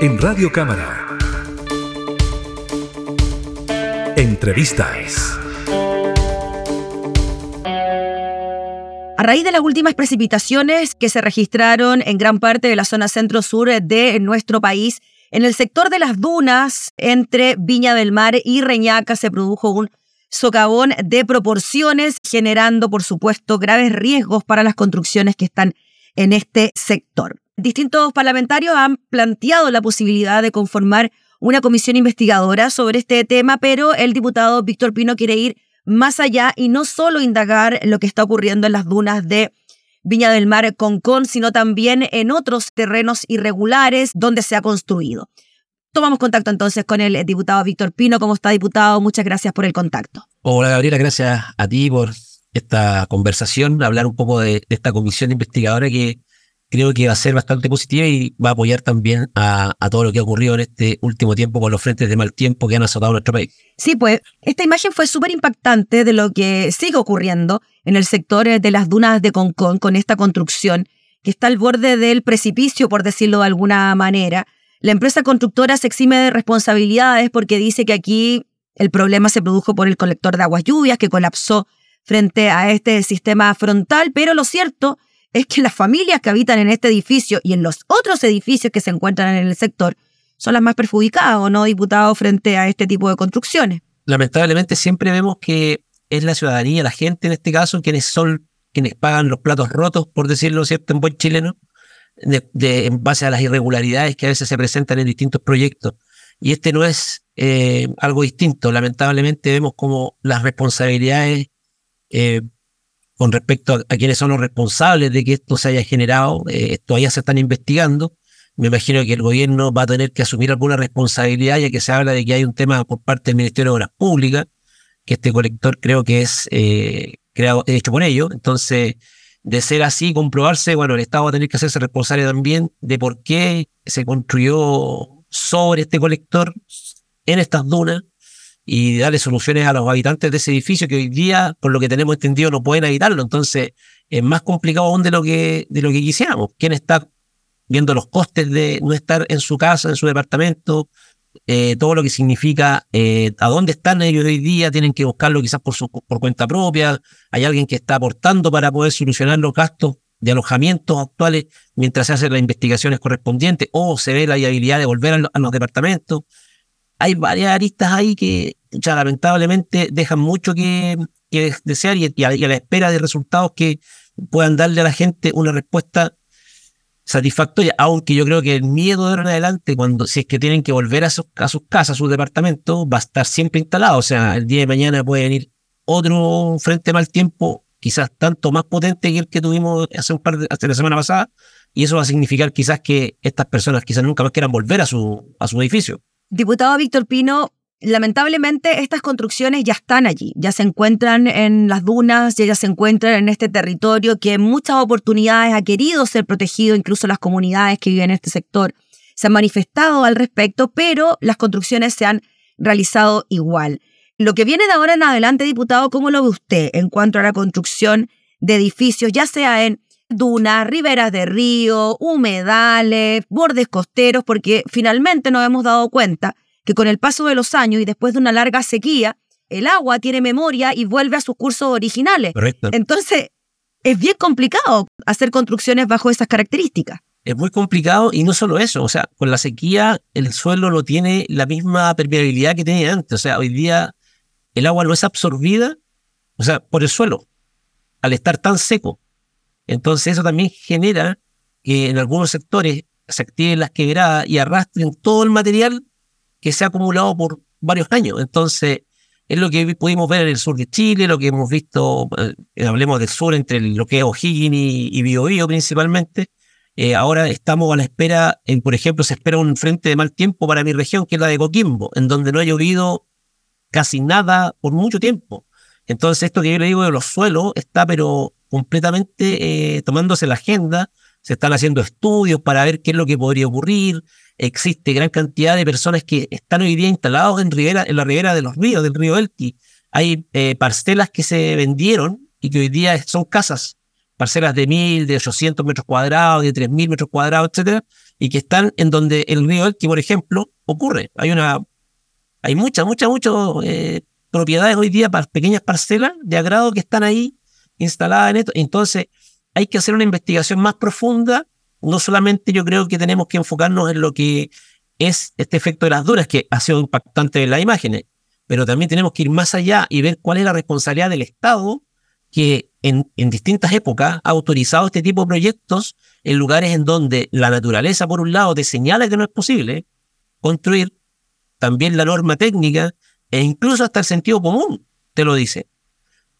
en Radio Cámara. Entrevistas. A raíz de las últimas precipitaciones que se registraron en gran parte de la zona centro-sur de nuestro país, en el sector de las dunas entre Viña del Mar y Reñaca se produjo un socavón de proporciones, generando, por supuesto, graves riesgos para las construcciones que están en este sector. Distintos parlamentarios han planteado la posibilidad de conformar una comisión investigadora sobre este tema, pero el diputado Víctor Pino quiere ir más allá y no solo indagar lo que está ocurriendo en las dunas de Viña del Mar Concón, sino también en otros terrenos irregulares donde se ha construido. Tomamos contacto entonces con el diputado Víctor Pino. ¿Cómo está, diputado? Muchas gracias por el contacto. Hola, Gabriela. Gracias a ti por esta conversación, hablar un poco de, esta comisión investigadora que creo que va a ser bastante positiva y va a apoyar también a, todo lo que ha ocurrido en este último tiempo con los frentes de mal tiempo que han azotado nuestro país. Sí, pues esta imagen fue súper impactante de lo que sigue ocurriendo en el sector de las dunas de Concón con esta construcción que está al borde del precipicio, por decirlo de alguna manera. La empresa constructora se exime de responsabilidades porque dice que aquí el problema se produjo por el colector de aguas lluvias que colapsó frente a este sistema frontal, pero lo cierto es que las familias que habitan en este edificio y en los otros edificios que se encuentran en el sector son las más perjudicadas o no, diputados, frente a este tipo de construcciones. Lamentablemente siempre vemos que es la ciudadanía, la gente en este caso, quienes son quienes pagan los platos rotos, por decirlo cierto, en buen chileno, de, en base a las irregularidades que a veces se presentan en distintos proyectos. Y este no es eh, algo distinto. Lamentablemente vemos como las responsabilidades eh, con respecto a, quienes son los responsables de que esto se haya generado, eh, todavía se están investigando. Me imagino que el gobierno va a tener que asumir alguna responsabilidad, ya que se habla de que hay un tema por parte del Ministerio de Obras Públicas, que este colector creo que es eh, creado, hecho por ellos. Entonces, de ser así, comprobarse, bueno, el Estado va a tener que hacerse responsable también de por qué se construyó sobre este colector en estas dunas y darle soluciones a los habitantes de ese edificio que hoy día, por lo que tenemos entendido, no pueden habitarlo. Entonces, es más complicado aún de lo que, de lo que quisiéramos. ¿Quién está viendo los costes de no estar en su casa, en su departamento? Eh, todo lo que significa eh, a dónde están ellos hoy día, tienen que buscarlo quizás por, su, por cuenta propia, hay alguien que está aportando para poder solucionar los gastos de alojamientos actuales mientras se hacen las investigaciones correspondientes o se ve la viabilidad de volver a los departamentos hay varias aristas ahí que ya, lamentablemente dejan mucho que, desear y, a, la espera de resultados que puedan darle a la gente una respuesta satisfactoria, aunque yo creo que el miedo de ahora en adelante, cuando si es que tienen que volver a sus, casas, a sus departamentos, va a estar siempre instalado. O sea, el día de mañana puede venir otro frente mal tiempo, quizás tanto más potente que el que tuvimos hace un par de, la semana pasada, y eso va a significar quizás que estas personas quizás nunca más quieran volver a su, a su edificio. Diputado Víctor Pino, lamentablemente estas construcciones ya están allí, ya se encuentran en las dunas, ya, se encuentran en este territorio que en muchas oportunidades ha querido ser protegido, incluso las comunidades que viven en este sector se han manifestado al respecto, pero las construcciones se han realizado igual. Lo que viene de ahora en adelante, diputado, ¿cómo lo ve usted en cuanto a la construcción de edificios, ya sea en dunas, riberas de río, humedales, bordes costeros, porque finalmente nos hemos dado cuenta que con el paso de los años y después de una larga sequía, el agua tiene memoria y vuelve a sus cursos originales. Entonces, es bien complicado hacer construcciones bajo esas características. Es muy complicado y no solo eso, o sea, con la sequía el suelo no tiene la misma permeabilidad que tenía antes, o sea, hoy día el agua no es absorbida, o sea, por el suelo, al estar tan seco. Entonces eso también genera que en algunos sectores se activen las quebradas y arrastren todo el material que se ha acumulado por varios años. Entonces es lo que pudimos ver en el sur de Chile, lo que hemos visto, eh, hablemos del sur, entre lo que es O'Higgins y, Biobío principalmente. Eh, ahora estamos a la espera, en, por ejemplo, se espera un frente de mal tiempo para mi región, que es la de Coquimbo, en donde no ha llovido casi nada por mucho tiempo. Entonces, esto que yo le digo de los suelos está, pero completamente eh, tomándose la agenda, se están haciendo estudios para ver qué es lo que podría ocurrir, existe gran cantidad de personas que están hoy día instalados en, ribera, en la ribera de los ríos, del río Elqui. Hay eh, parcelas que se vendieron y que hoy día son casas parcelas de 1000, de 800 metros cuadrados, de 3000 metros cuadrados, etcétera, y que están en donde el río Elqui, por ejemplo, ocurre. Hay una, hay muchas, muchas, muchas eh, propiedades hoy día, para pequeñas parcelas de agrado que están ahí instaladas en esto. Entonces, hay que hacer una investigación más profunda. No solamente yo creo que tenemos que enfocarnos en lo que es este efecto de las dunas, que ha sido impactante en las imágenes, pero también tenemos que ir más allá y ver cuál es la responsabilidad del Estado que en, en, distintas épocas ha autorizado este tipo de proyectos en lugares en donde la naturaleza, por un lado, te señala que no es posible construir, también la norma técnica e incluso hasta el sentido común te lo dice.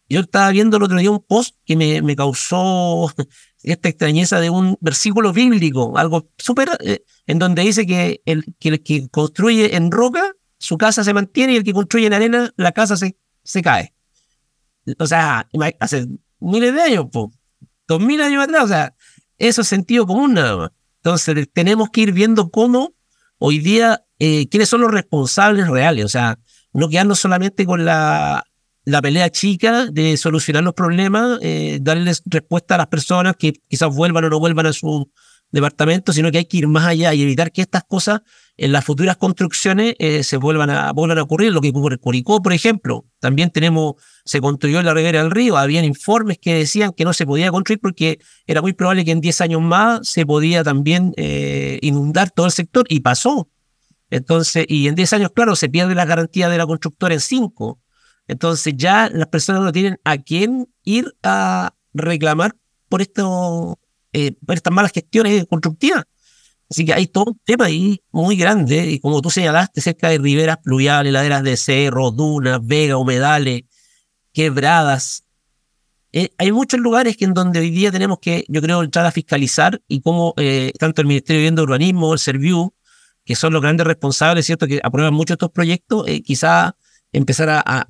Yo estaba viendo el otro día un post que me, me causó esta extrañeza de un versículo bíblico, algo súper, eh, en donde dice que el, que construye en roca, su casa se mantiene y el que construye en arena, la casa se, se cae o sea, hace miles de años, dos mil años atrás, o sea, eso es sentido común nada más. Entonces, tenemos que ir viendo cómo hoy día, eh, quiénes son los responsables reales, o sea, no quedarnos solamente con la, la pelea chica de solucionar los problemas, eh, darles respuesta a las personas que quizás vuelvan o no vuelvan a su departamento, sino que hay que ir más allá y evitar que estas cosas en las futuras construcciones eh, se vuelvan a, vuelvan a ocurrir. Lo que ocurre en Curicó, por ejemplo, también tenemos, se construyó en la ribera del río, habían informes que decían que no se podía construir porque era muy probable que en 10 años más se podía también eh, inundar todo el sector y pasó. Entonces, y en 10 años, claro, se pierde la garantía de la constructora en 5. Entonces ya las personas no tienen a quién ir a reclamar por esto eh, por estas malas gestiones constructivas. Así que hay todo un tema ahí muy grande, y como tú señalaste, cerca de riberas pluviales, laderas de cerro, dunas, vegas, humedales, quebradas. Eh, hay muchos lugares que en donde hoy día tenemos que, yo creo, entrar a fiscalizar y como eh, tanto el Ministerio de Vivienda y Urbanismo, el Serviu, que son los grandes responsables, ¿cierto?, que aprueban muchos estos proyectos, quizá empezar a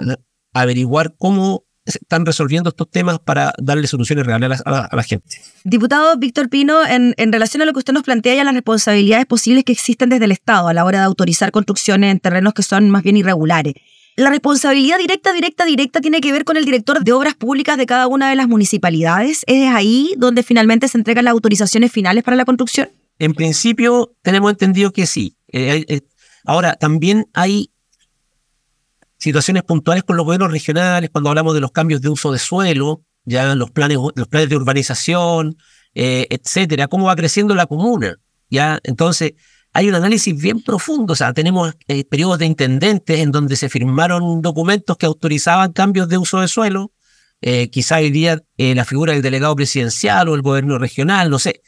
averiguar cómo están resolviendo estos temas para darle soluciones reales a la, gente. Diputado Víctor Pino, en, relación a lo que usted nos plantea y a las responsabilidades posibles que existen desde el Estado a la hora de autorizar construcciones en terrenos que son más bien irregulares. La responsabilidad directa, directa, directa tiene que ver con el director de obras públicas de cada una de las municipalidades. ¿Es ahí donde finalmente se entregan las autorizaciones finales para la construcción? En principio, tenemos entendido que sí. Eh, eh, ahora, también hay situaciones puntuales con los gobiernos regionales, cuando hablamos de los cambios de uso de suelo, ya los planes, los planes de urbanización, eh, etcétera, cómo va creciendo la comuna. Ya, entonces, hay un análisis bien profundo. O sea, tenemos eh, periodos de intendentes en donde se firmaron documentos que autorizaban cambios de uso de suelo. Eh, quizá hoy día la figura del delegado presidencial o el gobierno regional, no sé.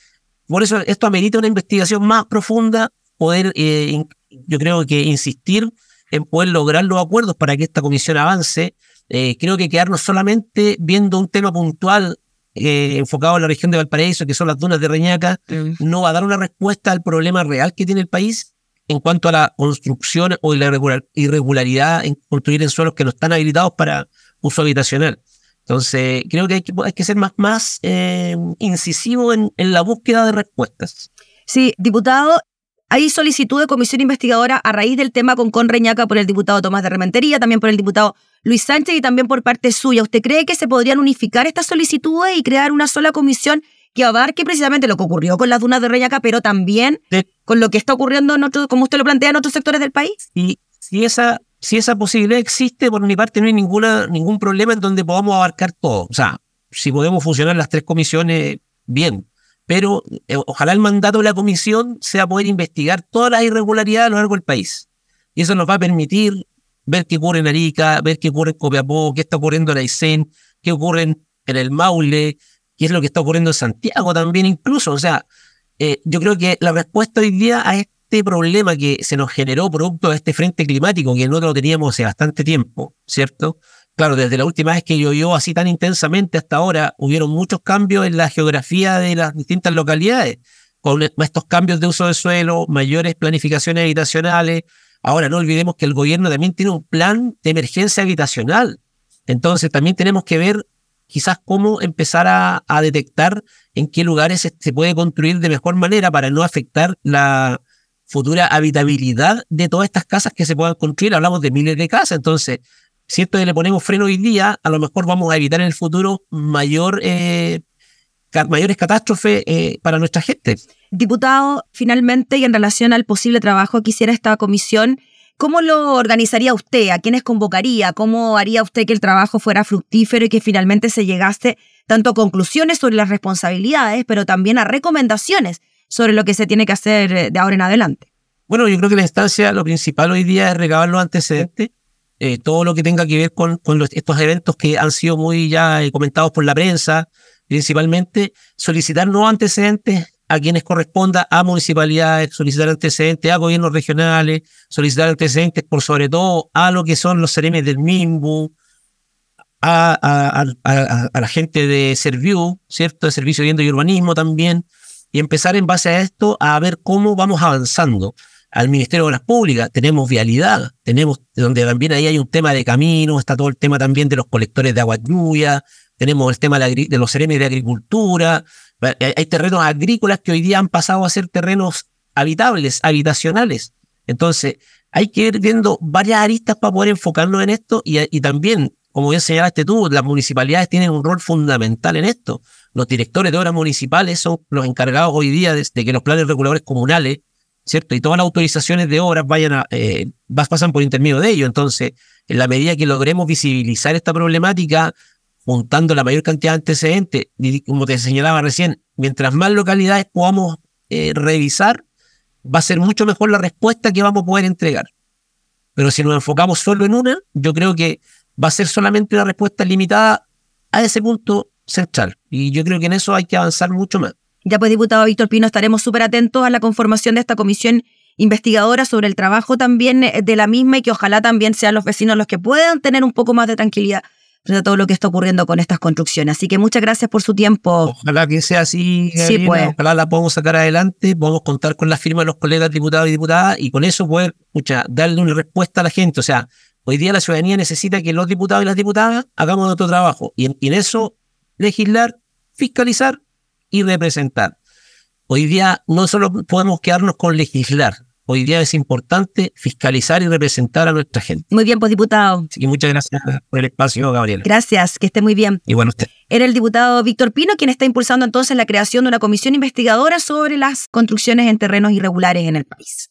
Por eso esto amerita una investigación más profunda, poder, yo creo que insistir en poder lograr los acuerdos para que esta comisión avance. Eh, creo que quedarnos solamente viendo un tema puntual eh, enfocado en la región de Valparaíso, que son las dunas de Reñaca, no va a dar una respuesta al problema real que tiene el país en cuanto a la construcción o la irregularidad en construir en suelos que no están habilitados para uso habitacional. Entonces, creo que hay que, hay que ser más, más eh, incisivo en, en la búsqueda de respuestas. Sí, diputado, hay solicitud de comisión investigadora a raíz del tema con Conreñaca por el diputado Tomás de Rementería, también por el diputado Luis Sánchez y también por parte suya. ¿Usted cree que se podrían unificar estas solicitudes y crear una sola comisión que abarque precisamente lo que ocurrió con las dunas de Reñaca, pero también con lo que está ocurriendo, en como usted lo plantea, en otros sectores del país? Y si esa, si esa posibilidad existe, por mi parte no hay ningún problema en donde podamos abarcar todo. O sea, si podemos funcionar las tres comisiones, bien pero eh, ojalá el mandato de la comisión sea poder investigar todas las irregularidades a lo largo del país. Y eso nos va a permitir ver qué ocurre en Arica, ver qué ocurre en Copiapó, qué está ocurriendo en Aysén, qué ocurre en, el Maule, qué es lo que está ocurriendo en Santiago también incluso. O sea, eh, yo creo que la respuesta hoy día a este problema que se nos generó producto de este frente climático, que no lo teníamos hace bastante tiempo, ¿cierto? Claro, desde la última vez que llovió así tan intensamente hasta ahora, hubieron muchos cambios en la geografía de las distintas localidades, con estos cambios de uso de suelo, mayores planificaciones habitacionales. Ahora no olvidemos que el gobierno también tiene un plan de emergencia habitacional. Entonces también tenemos que ver quizás cómo empezar a, detectar en qué lugares se puede construir de mejor manera para no afectar la futura habitabilidad de todas estas casas que se puedan construir. Hablamos de miles de casas, entonces si esto le ponemos freno hoy día, a lo mejor vamos a evitar en el futuro mayor, eh, mayores catástrofes eh, para nuestra gente. Diputado, finalmente, y en relación al posible trabajo que hiciera esta comisión, ¿cómo lo organizaría usted? ¿A quiénes convocaría? ¿Cómo haría usted que el trabajo fuera fructífero y que finalmente se llegase tanto a conclusiones sobre las responsabilidades, pero también a recomendaciones sobre lo que se tiene que hacer eh, de ahora en adelante? Bueno, yo creo que la instancia, lo principal hoy día es recabar los antecedentes, eh, todo lo que tenga que ver con, estos eventos que han sido muy ya comentados por la prensa, principalmente solicitar nuevos antecedentes a quienes corresponda a municipalidades, solicitar antecedentes a gobiernos regionales, solicitar antecedentes por sobre todo a lo que son los CRM del MIMBU, a, a, la gente de Serviu, ¿cierto? De Servicio de Vivienda y Urbanismo también, y empezar en base a esto a ver cómo vamos avanzando. Al Ministerio de Obras Públicas tenemos vialidad, tenemos donde también ahí hay un tema de caminos, está todo el tema también de los colectores de agua lluvia, tenemos el tema de, los CRM de agricultura, hay terrenos agrícolas que hoy día han pasado a ser terrenos habitables, habitacionales. Entonces, hay que ir viendo varias aristas para poder enfocarnos en esto y, también, como bien señalaste tú, las municipalidades tienen un rol fundamental en esto. Los directores de obras municipales son los encargados hoy día de, que los planes reguladores comunales, ¿cierto? Y todas las autorizaciones de obras vayan a, eh, pasan por intermedio de ellos. Entonces, en la medida que logremos visibilizar esta problemática, juntando la mayor cantidad de antecedentes, como te señalaba recién, mientras más localidades podamos eh, revisar, va a ser mucho mejor la respuesta que vamos a poder entregar. Pero si nos enfocamos solo en una, yo creo que va a ser solamente una respuesta limitada a ese punto central. Y yo creo que en eso hay que avanzar mucho más. Ya pues, diputado Víctor Pino, estaremos súper atentos a la conformación de esta comisión investigadora sobre el trabajo también eh, de la misma y que ojalá también sean los vecinos los que puedan tener un poco más de tranquilidad frente a todo lo que está ocurriendo con estas construcciones. Así que muchas gracias por su tiempo. Ojalá que sea así, sí, pues. ojalá la podamos sacar adelante, podemos contar con la firma de los colegas diputados y diputadas y con eso poder mucha, darle una respuesta a la gente. O sea, hoy día la ciudadanía necesita que los diputados y las diputadas hagamos nuestro trabajo y en eso legislar, fiscalizar y representar. Hoy día no solo podemos quedarnos con legislar, hoy día es importante fiscalizar y representar a nuestra gente. Muy bien, pues diputado. Así que muchas gracias por el espacio, Gabriel. Gracias, que esté muy bien. Y bueno, usted. Era el diputado Víctor Pino quien está impulsando entonces la creación de una comisión investigadora sobre las construcciones en terrenos irregulares en el país.